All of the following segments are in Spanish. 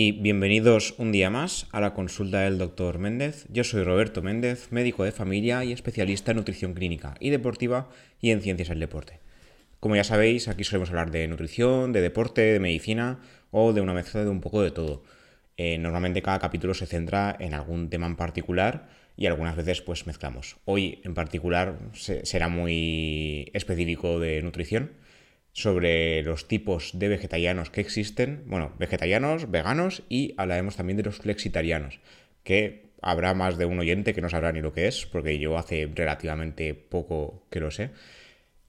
y bienvenidos un día más a la consulta del doctor Méndez. Yo soy Roberto Méndez, médico de familia y especialista en nutrición clínica y deportiva y en ciencias del deporte. Como ya sabéis, aquí solemos hablar de nutrición, de deporte, de medicina o de una mezcla de un poco de todo. Eh, normalmente cada capítulo se centra en algún tema en particular y algunas veces pues mezclamos. Hoy en particular será muy específico de nutrición sobre los tipos de vegetarianos que existen, bueno, vegetarianos, veganos y hablaremos también de los flexitarianos, que habrá más de un oyente que no sabrá ni lo que es, porque yo hace relativamente poco que lo sé.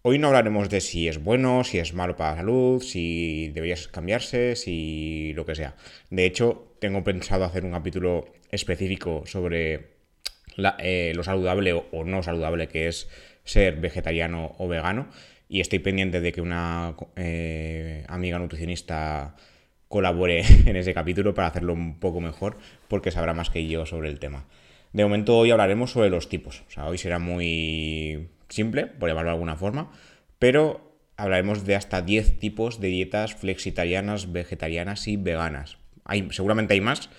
Hoy no hablaremos de si es bueno, si es malo para la salud, si deberías cambiarse, si lo que sea. De hecho, tengo pensado hacer un capítulo específico sobre eh, lo saludable o no saludable que es ser vegetariano o vegano y estoy pendiente de que una eh, amiga nutricionista colabore en ese capítulo para hacerlo un poco mejor, porque sabrá más que yo sobre el tema. De momento hoy hablaremos sobre los tipos. O sea, hoy será muy simple, por llamarlo de alguna forma, pero hablaremos de hasta 10 tipos de dietas flexitarianas, vegetarianas y veganas. Hay, seguramente hay más,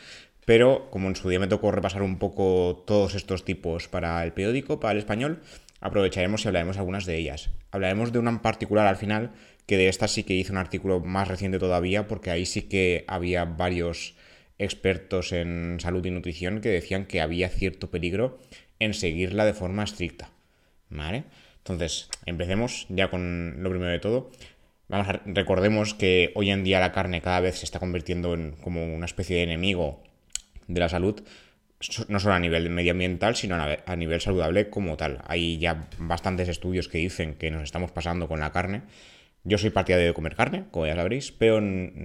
pero como en su día me tocó repasar un poco todos estos tipos para el periódico, para el español, aprovecharemos y hablaremos algunas de ellas. Hablaremos de una en particular al final, que de esta sí que hice un artículo más reciente todavía, porque ahí sí que había varios expertos en salud y nutrición que decían que había cierto peligro en seguirla de forma estricta. ¿Vale? Entonces, empecemos ya con lo primero de todo. Vamos a, recordemos que hoy en día la carne cada vez se está convirtiendo en como una especie de enemigo de la salud no solo a nivel medioambiental, sino a nivel saludable como tal. Hay ya bastantes estudios que dicen que nos estamos pasando con la carne. Yo soy partidario de comer carne, como ya sabréis, pero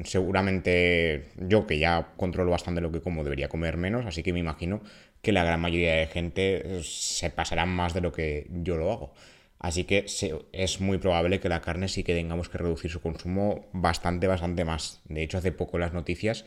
seguramente yo que ya controlo bastante lo que como debería comer menos, así que me imagino que la gran mayoría de gente se pasará más de lo que yo lo hago. Así que es muy probable que la carne sí que tengamos que reducir su consumo bastante, bastante más. De hecho, hace poco las noticias,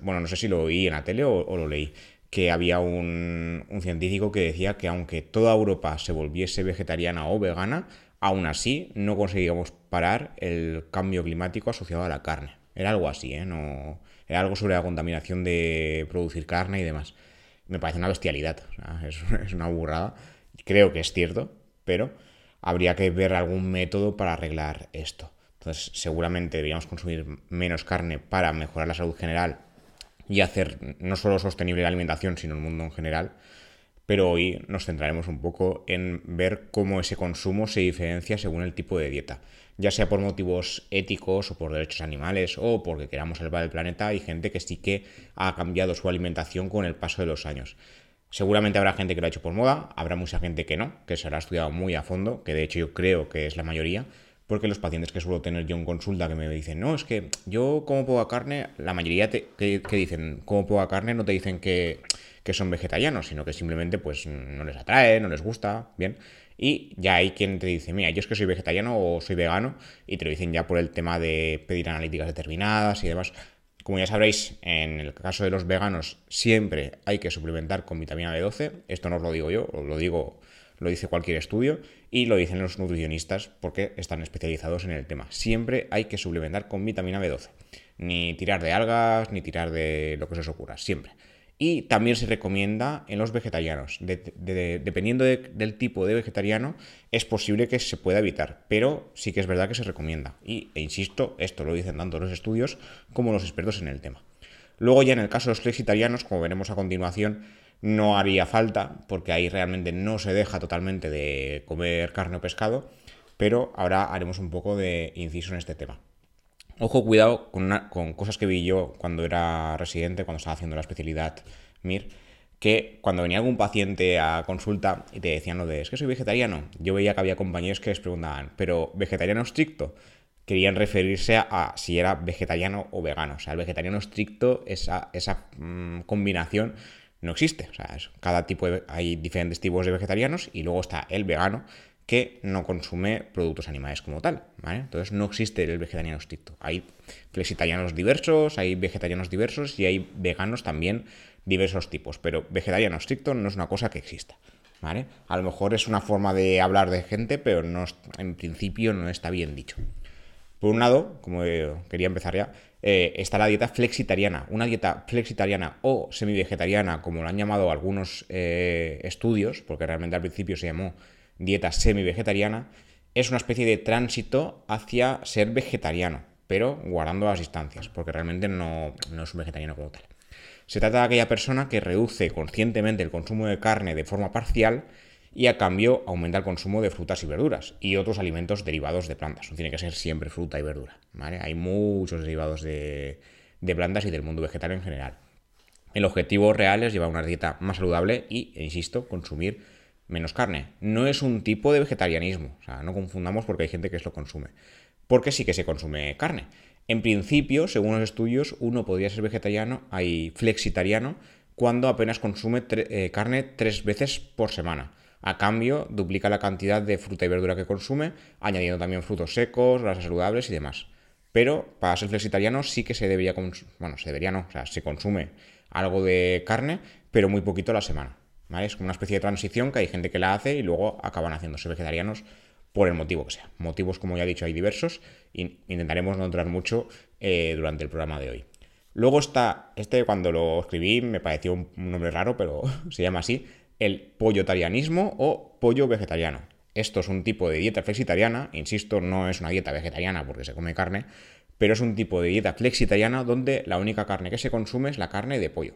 bueno, no sé si lo oí en la tele o lo leí, que había un, científico que decía que aunque toda Europa se volviese vegetariana o vegana, aún así no conseguíamos parar el cambio climático asociado a la carne. Era algo así, ¿eh? No, era algo sobre la contaminación de producir carne y demás. Me parece una bestialidad, es, es una burrada. Creo que es cierto, pero habría que ver algún método para arreglar esto. Entonces, seguramente deberíamos consumir menos carne para mejorar la salud general y hacer no solo sostenible la alimentación, sino el mundo en general. Pero hoy nos centraremos un poco en ver cómo ese consumo se diferencia según el tipo de dieta. Ya sea por motivos éticos o por derechos animales o porque queramos salvar el planeta, hay gente que sí que ha cambiado su alimentación con el paso de los años. Seguramente habrá gente que lo ha hecho por moda, habrá mucha gente que no, que se lo ha estudiado muy a fondo, que de hecho yo creo que es la mayoría, porque los pacientes que suelo tener yo en consulta que me dicen, no, es que yo como poca carne, la mayoría que, dicen como poca carne no te dicen que, son vegetarianos, sino que simplemente pues no les atrae, no les gusta, bien. Y ya hay quien te dice, mira, yo es que soy vegetariano o soy vegano, y te lo dicen ya por el tema de pedir analíticas determinadas y demás. Como ya sabréis, en el caso de los veganos siempre hay que suplementar con vitamina B12. Esto no os lo digo yo, os lo digo lo dice cualquier estudio y lo dicen los nutricionistas porque están especializados en el tema. Siempre hay que suplementar con vitamina B12. Ni tirar de algas, ni tirar de lo que se os ocurra, siempre. Y también se recomienda en los vegetarianos. dependiendo del tipo de vegetariano, es posible que se pueda evitar, pero sí que es verdad que se recomienda. Y, e insisto, esto lo dicen tanto los estudios como los expertos en el tema. Luego ya en el caso de los vegetarianos, como veremos a continuación, no haría falta, porque ahí realmente no se deja totalmente de comer carne o pescado, pero ahora haremos un poco de inciso en este tema. Ojo, cuidado con, con cosas que vi yo cuando era residente, cuando estaba haciendo la especialidad MIR, que cuando venía algún paciente a consulta y te decían lo de, es que soy vegetariano, yo veía que había compañeros que les preguntaban, pero vegetariano estricto, querían referirse a, si era vegetariano o vegano. O sea, el vegetariano estricto, esa, esa mm, combinación no existe. O sea, cada tipo hay diferentes tipos de vegetarianos y luego está el vegano que no consume productos animales como tal. Entonces no existe el vegetariano estricto. Hay flexitarianos diversos, hay vegetarianos diversos y hay veganos también diversos tipos. Pero vegetariano estricto no es una cosa que exista. ¿vale? A lo mejor es una forma de hablar de gente, pero no, en principio no está bien dicho. Por un lado, como quería empezar ya, eh, está la dieta flexitariana. Una dieta flexitariana o semi-vegetariana, como lo han llamado algunos eh, estudios, porque realmente al principio se llamó dieta semi-vegetariana, es una especie de tránsito hacia ser vegetariano, pero guardando las distancias, porque realmente no, no es un vegetariano como tal. Se trata de aquella persona que reduce conscientemente el consumo de carne de forma parcial y a cambio aumenta el consumo de frutas y verduras y otros alimentos derivados de plantas. No tiene que ser siempre fruta y verdura. Hay muchos derivados de, plantas y del mundo vegetal en general. El objetivo real es llevar una dieta más saludable y, insisto, consumir menos carne. No es un tipo de vegetarianismo, o sea, no confundamos porque hay gente que lo consume. Porque sí que se consume carne. En principio, según los estudios, uno podría ser vegetariano, hay flexitariano, cuando apenas consume eh, carne tres veces por semana. A cambio, duplica la cantidad de fruta y verdura que consume, añadiendo también frutos secos, grasas saludables y demás. Pero para ser flexitariano sí que se debería, bueno, se debería no, o sea, se consume algo de carne, pero muy poquito a la semana. ¿vale? Es como una especie de transición que hay gente que la hace y luego acaban haciéndose vegetarianos por el motivo que sea. Motivos, como ya he dicho, hay diversos y intentaremos no entrar mucho eh, durante el programa de hoy. Luego está, este cuando lo escribí me pareció un nombre raro, pero se llama así, el pollotarianismo o pollo vegetariano. Esto es un tipo de dieta flexitariana, insisto, no es una dieta vegetariana porque se come carne, pero es un tipo de dieta flexitariana donde la única carne que se consume es la carne de pollo.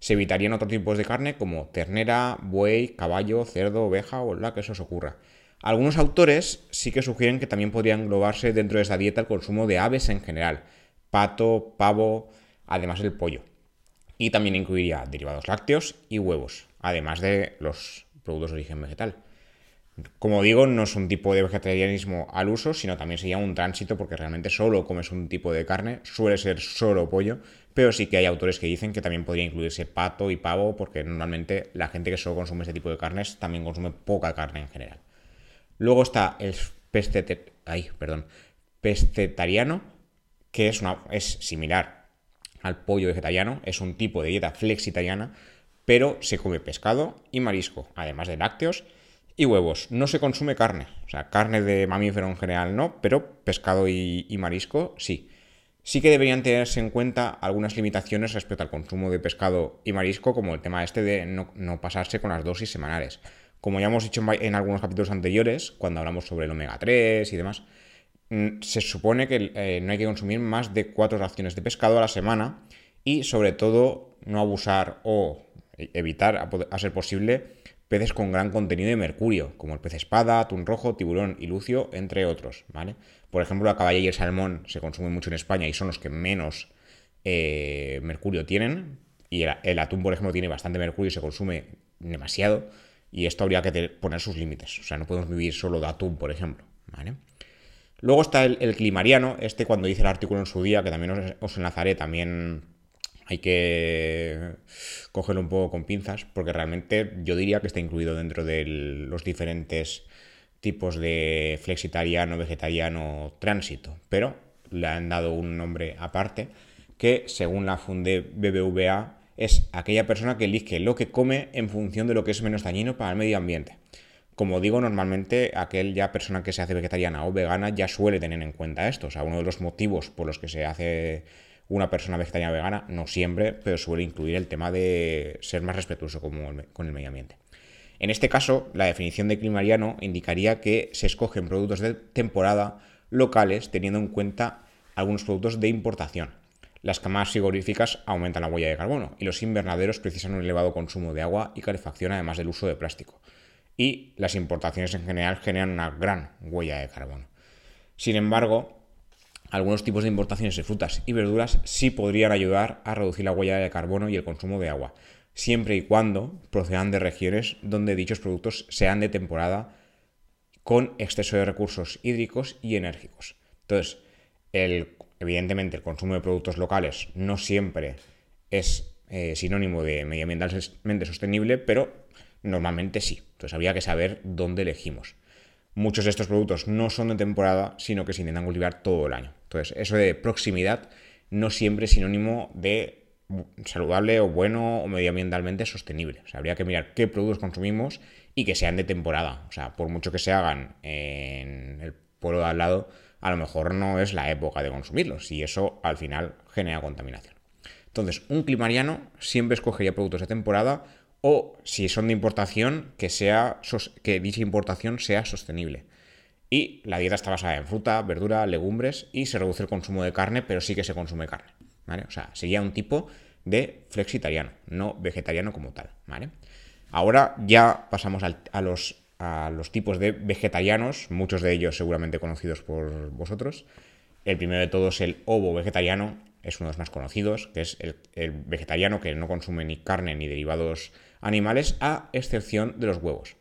Se evitarían otros tipos de carne como ternera, buey, caballo, cerdo, oveja o la que eso os ocurra. Algunos autores sí que sugieren que también podría englobarse dentro de esa dieta el consumo de aves en general, pato, pavo, además del pollo. Y también incluiría derivados lácteos y huevos además de los productos de origen vegetal. Como digo, no es un tipo de vegetarianismo al uso, sino también sería un tránsito porque realmente solo comes un tipo de carne, suele ser solo pollo, pero sí que hay autores que dicen que también podría incluirse pato y pavo porque normalmente la gente que solo consume este tipo de carnes también consume poca carne en general. Luego está el perdón, pescetariano, que es, una, es similar al pollo vegetariano, es un tipo de dieta flexitariana pero se come pescado y marisco, además de lácteos y huevos. No se consume carne, o sea, carne de mamífero en general no, pero pescado y, marisco sí. Sí que deberían tenerse en cuenta algunas limitaciones respecto al consumo de pescado y marisco, como el tema este de no, pasarse con las dosis semanales. Como ya hemos dicho en, algunos capítulos anteriores, cuando hablamos sobre el omega 3 y demás, mm, se supone que eh, no hay que consumir más de cuatro raciones de pescado a la semana y sobre todo no abusar o evitar, a, ser posible, peces con gran contenido de mercurio, como el pez espada, atún rojo, tiburón y lucio, entre otros, ¿vale? Por ejemplo, la caballa y el salmón se consumen mucho en España y son los que menos eh, mercurio tienen, y el, atún, por ejemplo, tiene bastante mercurio y se consume demasiado, y esto habría que poner sus límites, o sea, no podemos vivir solo de atún, por ejemplo, ¿vale? Luego está el, climariano, este cuando dice el artículo en su día, que también os enlazaré, también hay que cogerlo un poco con pinzas, porque realmente yo diría que está incluido dentro de los diferentes tipos de flexitariano, vegetariano, tránsito, pero le han dado un nombre aparte que, según la Funde BBVA, es aquella persona que elige lo que come en función de lo que es menos dañino para el medio ambiente. Como digo, normalmente aquella persona que se hace vegetariana o vegana ya suele tener en cuenta esto. O sea, uno de los motivos por los que se hace una persona vegetariana vegana, no siempre, pero suele incluir el tema de ser más respetuoso con el, medio ambiente. En este caso, la definición de climariano indicaría que se escogen productos de temporada locales teniendo en cuenta algunos productos de importación. Las camas frigoríficas aumentan la huella de carbono y los invernaderos precisan un elevado consumo de agua y calefacción además del uso de plástico. Y las importaciones en general generan una gran huella de carbono. Sin embargo, algunos tipos de importaciones de frutas y verduras sí podrían ayudar a reducir la huella de carbono y el consumo de agua, siempre y cuando procedan de regiones donde dichos productos sean de temporada con exceso de recursos hídricos y enérgicos. Entonces, evidentemente el consumo de productos locales no siempre es eh, sinónimo de medioambientalmente sostenible, pero normalmente sí. Entonces habría que saber dónde elegimos. Muchos de estos productos no son de temporada, sino que se intentan cultivar todo el año. Entonces, eso de proximidad no siempre es sinónimo de saludable o bueno o medioambientalmente sostenible. O sea, habría que mirar qué productos consumimos y que sean de temporada. O sea, por mucho que se hagan en el pueblo de al lado a lo mejor no es la época de consumirlos y eso al final genera contaminación. Entonces, un climariano siempre escogería productos de temporada o si son de importación, que, sea, que dicha importación sea sostenible. Y la dieta está basada en fruta, verdura, legumbres y se reduce el consumo de carne, pero sí que se consume carne. ¿vale? O sea, sería un tipo de flexitariano, no vegetariano como tal. ¿vale? Ahora ya pasamos a, los, a los tipos de vegetarianos, muchos de ellos seguramente conocidos por vosotros. El primero de todos, el ovo vegetariano, es uno de los más conocidos, que es el, vegetariano que no consume ni carne ni derivados animales, a excepción de los huevos.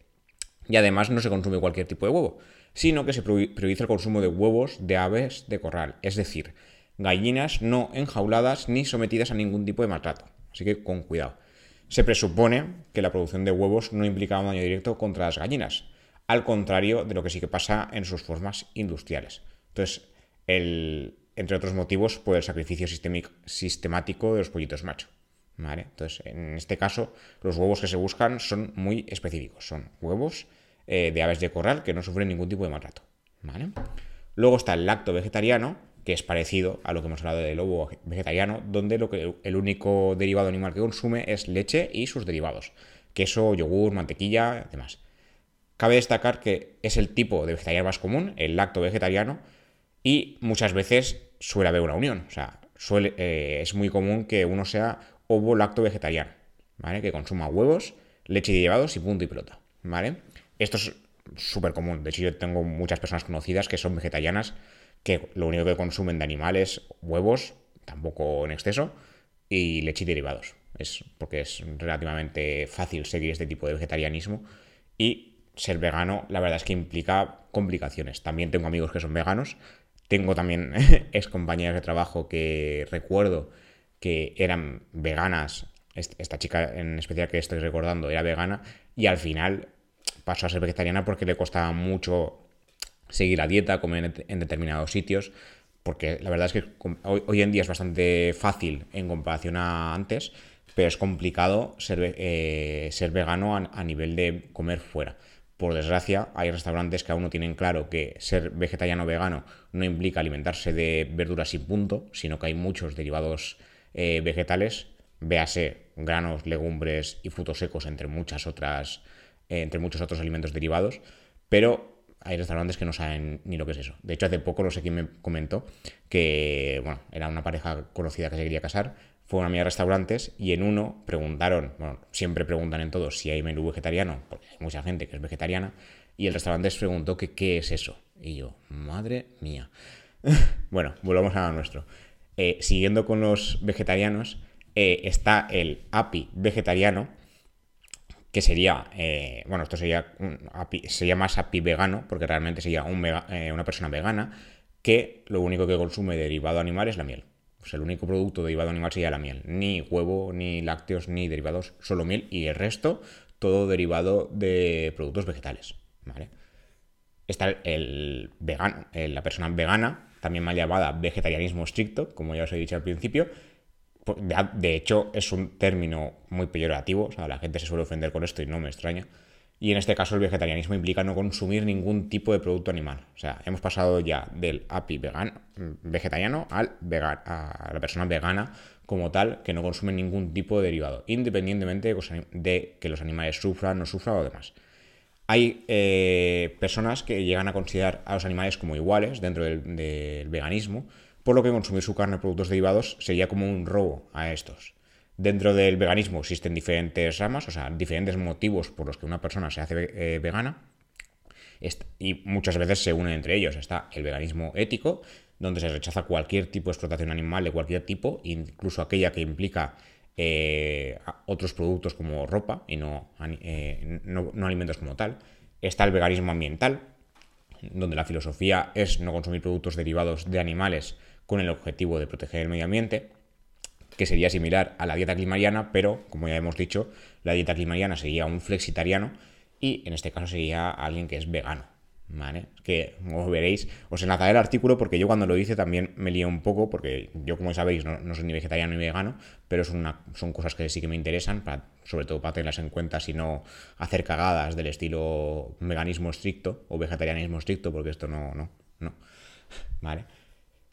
Y además no se consume cualquier tipo de huevo, sino que se prioriza el consumo de huevos de aves de corral, es decir, gallinas no enjauladas ni sometidas a ningún tipo de maltrato. Así que con cuidado. Se presupone que la producción de huevos no implica un daño directo contra las gallinas, al contrario de lo que sí que pasa en sus formas industriales. Entonces, entre otros motivos, por el sacrificio sistemático de los pollitos macho. Entonces, en este caso, los huevos que se buscan son muy específicos. Son huevos eh, de aves de corral que no sufren ningún tipo de maltrato. Luego está el lacto vegetariano, que es parecido a lo que hemos hablado del lobo vegetariano, donde lo que, el único derivado animal que consume es leche y sus derivados, queso, yogur, mantequilla, demás. Cabe destacar que es el tipo de vegetariano más común, el lacto vegetariano, y muchas veces suele haber una unión. O sea, suele, eh, es muy común que uno sea ovo lacto vegetariano, ¿vale? Que consuma huevos, leche y derivados y punto y pelota, ¿vale? Esto es súper común. De hecho, yo tengo muchas personas conocidas que son vegetarianas que lo único que consumen de animales, huevos, tampoco en exceso, y leche y derivados. Es porque es relativamente fácil seguir este tipo de vegetarianismo y ser vegano, la verdad es que implica complicaciones. También tengo amigos que son veganos, tengo también ex compañeras de trabajo que recuerdo que eran veganas. Esta chica en especial que estoy recordando era vegana y al final pasó a ser vegetariana porque le costaba mucho seguir la dieta, comer en determinados sitios, porque la verdad es que hoy, en día es bastante fácil en comparación a antes, pero es complicado ser, eh, ser vegano a, nivel de comer fuera. Por desgracia, hay restaurantes que aún no tienen claro que ser vegetariano o vegano no implica alimentarse de verduras y punto, sino que hay muchos derivados eh, vegetales, véase granos, legumbres y frutos secos, entre muchas otras, eh, entre muchos otros alimentos derivados, pero hay restaurantes que no saben ni lo que es eso. De hecho, hace poco no sé quién me comentó que, bueno, era una pareja conocida que se quería casar, fueron a mis restaurantes y en uno preguntaron, bueno, siempre preguntan en todos si hay menú vegetariano, porque hay mucha gente que es vegetariana, y el restaurante les preguntó que qué es eso. Y yo, madre mía. bueno, volvamos a nuestro. Eh, siguiendo con los vegetarianos, eh, está el API vegetariano, que sería, eh, bueno, esto sería, sería más API vegano, porque realmente sería una persona vegana, que lo único que consume derivado animal es la miel. Pues el único producto derivado animal sería la miel. Ni huevo, ni lácteos, ni derivados, solo miel y el resto todo derivado de productos vegetales. ¿vale? Está el vegano, eh, la persona vegana, también mal llamada vegetarianismo estricto, como ya os he dicho al principio, pues, de hecho, es un término muy peyorativo, o sea, la gente se suele ofender con esto y no me extraña. Y en este caso el vegetarianismo implica no consumir ningún tipo de producto animal. O sea, hemos pasado ya del API vegano, vegetariano al a la persona vegana como tal, que no consume ningún tipo de derivado, independientemente de que los animales sufran, no sufran o demás. Hay eh, personas que llegan a considerar a los animales como iguales dentro del veganismo, por lo que consumir su carne o productos derivados sería como un robo a estos. Dentro del veganismo existen diferentes ramas, o sea, diferentes motivos por los que una persona se hace eh, vegana y muchas veces se unen entre ellos. Está el veganismo ético, donde se rechaza cualquier tipo de explotación animal de cualquier tipo, incluso aquella que implica eh, otros productos como ropa y eh, no, no alimentos como tal. Está el veganismo ambiental, donde la filosofía es no consumir productos derivados de animales con el objetivo de proteger el medio ambiente, que sería similar a la dieta climariana, pero como ya hemos dicho, la dieta climariana sería un flexitariano y en este caso sería alguien que es vegano. ¿Vale? Que como veréis, os enlazaré el artículo porque yo cuando lo hice también me lío un poco, porque yo como sabéis no, soy ni vegetariano ni vegano, pero son, una, cosas que sí que me interesan, sobre todo para tenerlas en cuenta si no hacer cagadas del estilo veganismo estricto o vegetarianismo estricto, porque esto no, no, no. ¿Vale?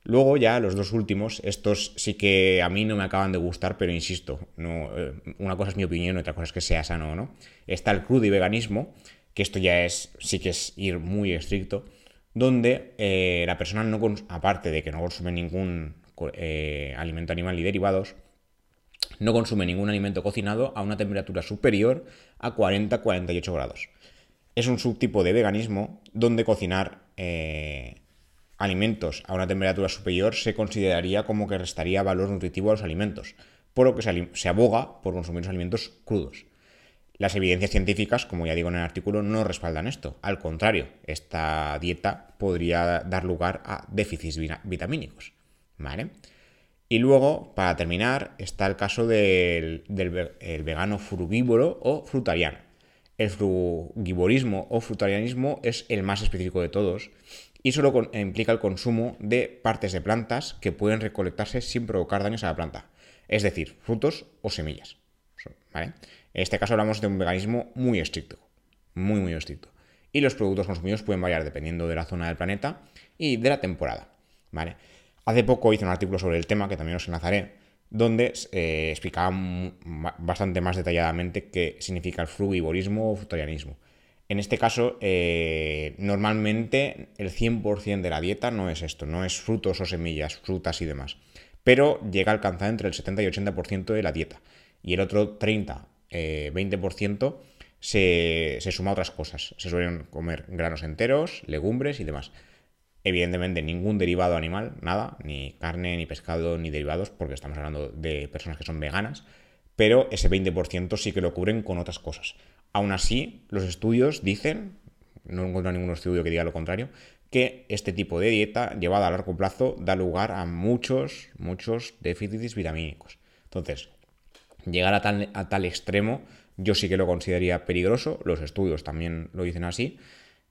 Luego ya los dos últimos, estos sí que a mí no me acaban de gustar, pero insisto, no, eh, una cosa es mi opinión, otra cosa es que sea sano o no. Está el crudo y veganismo, que esto ya es, sí que es ir muy estricto, donde eh, la persona no, aparte de que no consume ningún eh, alimento animal y derivados, no consume ningún alimento cocinado a una temperatura superior a 40-48 grados. Es un subtipo de veganismo donde cocinar alimentos a una temperatura superior se consideraría como que restaría valor nutritivo a los alimentos, por lo que se, aboga por consumir los alimentos crudos. Las evidencias científicas, como ya digo en el artículo, no respaldan esto. Al contrario, esta dieta podría dar lugar a déficits vitamínicos. Y luego, para terminar, está el caso del, vegano frugívoro o frutariano. El frugivorismo o frutarianismo es el más específico de todos y solo implica el consumo de partes de plantas que pueden recolectarse sin provocar daños a la planta, es decir, frutos o semillas. En este caso hablamos de un veganismo muy estricto, muy muy estricto. Y los productos consumidos pueden variar dependiendo de la zona del planeta y de la temporada. Hace poco hice un artículo sobre el tema que también os enlazaré, donde eh, explicaba bastante más detalladamente qué significa el frugivorismo o frutarianismo. En este caso, eh, normalmente el 100% de la dieta no es esto, no es frutos o semillas, frutas y demás, pero llega a alcanzar entre el 70 y 80% de la dieta. Y el otro 30, 20% eh, se, suma a otras cosas. Se suelen comer granos enteros, legumbres y demás. Evidentemente, ningún derivado animal, nada, ni carne, ni pescado, ni derivados, porque estamos hablando de personas que son veganas, pero ese 20% sí que lo cubren con otras cosas. Aún así, los estudios dicen, no encuentro ningún estudio que diga lo contrario, que este tipo de dieta llevada a largo plazo da lugar a muchos, muchos déficits vitamínicos. Entonces, llegar a tal, a tal extremo yo sí que lo consideraría peligroso, los estudios también lo dicen así.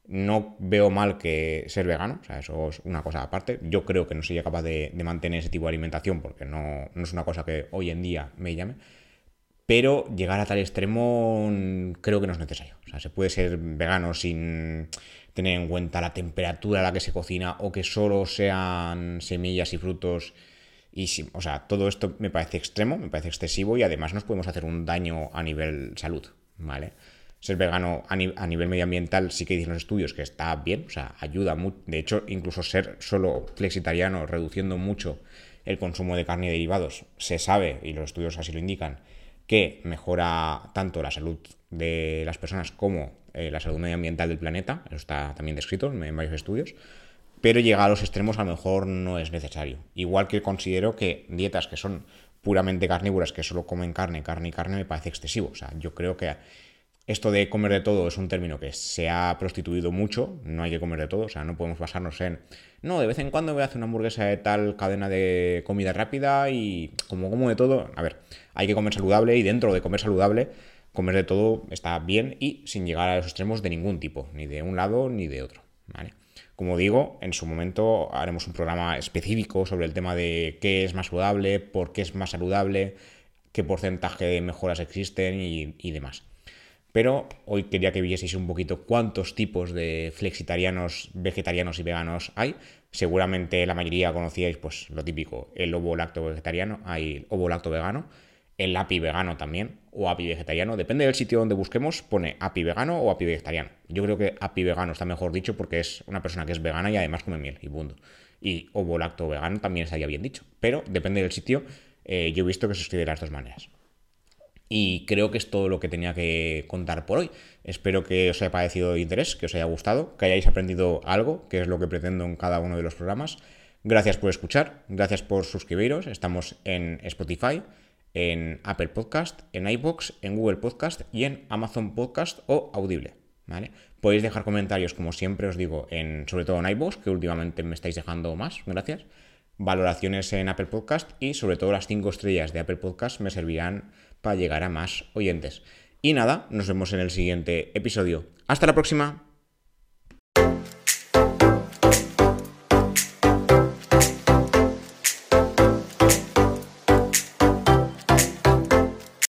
No veo mal que ser vegano, o sea, eso es una cosa aparte. Yo creo que no sería capaz de, mantener ese tipo de alimentación porque no, no, es una cosa que hoy en día me llame pero llegar a tal extremo mm, creo que no es necesario. O sea, se puede ser vegano sin tener en cuenta la temperatura a la que se cocina o que solo sean semillas y frutos. Y o sea, todo esto me parece extremo, me parece excesivo y además nos podemos hacer un daño a nivel salud, ¿vale? Ser vegano a, nivel medioambiental sí que dicen los estudios que está bien, o sea, ayuda mucho. De hecho, incluso ser solo flexitariano, reduciendo mucho el consumo de carne y derivados, se sabe, y los estudios así lo indican, que mejora tanto la salud de las personas como eh, la salud medioambiental del planeta, eso está también descrito en varios estudios, pero llegar a los extremos a lo mejor no es necesario. Igual que considero que dietas que son puramente carnívoras, que solo comen carne, carne y carne, me parece excesivo. O sea, yo creo que esto de comer de todo es un término que se ha prostituido mucho, no hay que comer de todo, o sea, no podemos basarnos en, no, de vez en cuando voy a hacer una hamburguesa de tal cadena de comida rápida y como como de todo, a ver, hay que comer saludable y dentro de comer saludable, comer de todo está bien y sin llegar a los extremos de ningún tipo, ni de un lado ni de otro, ¿vale? Como digo, en su momento haremos un programa específico sobre el tema de qué es más saludable, por qué es más saludable, qué porcentaje de mejoras existen y demás. Pero hoy quería que vieseis un poquito cuántos tipos de flexitarianos, vegetarianos y veganos hay. Seguramente la mayoría conocíais pues lo típico, el ovo lacto vegetariano, hay ovo lacto vegano, el API vegano también, o API vegetariano, depende del sitio donde busquemos, pone API vegano o API vegetariano. Yo creo que API vegano está mejor dicho porque es una persona que es vegana y además come miel y punto. Y ovo lacto vegano también estaría bien dicho, pero depende del sitio, eh, yo he visto que se escribe de las dos maneras. Y creo que es todo lo que tenía que contar por hoy. Espero que os haya parecido de interés, que os haya gustado, que hayáis aprendido algo, que es lo que pretendo en cada uno de los programas. Gracias por escuchar, gracias por suscribiros. Estamos en Spotify, en Apple Podcast, en iBox, en Google Podcast y en Amazon Podcast o Audible. ¿vale? Podéis dejar comentarios, como siempre os digo, en, sobre todo en iBox, que últimamente me estáis dejando más. Gracias. Valoraciones en Apple Podcast y sobre todo las 5 estrellas de Apple Podcast me servirán para llegar a más oyentes. Y nada, nos vemos en el siguiente episodio. Hasta la próxima.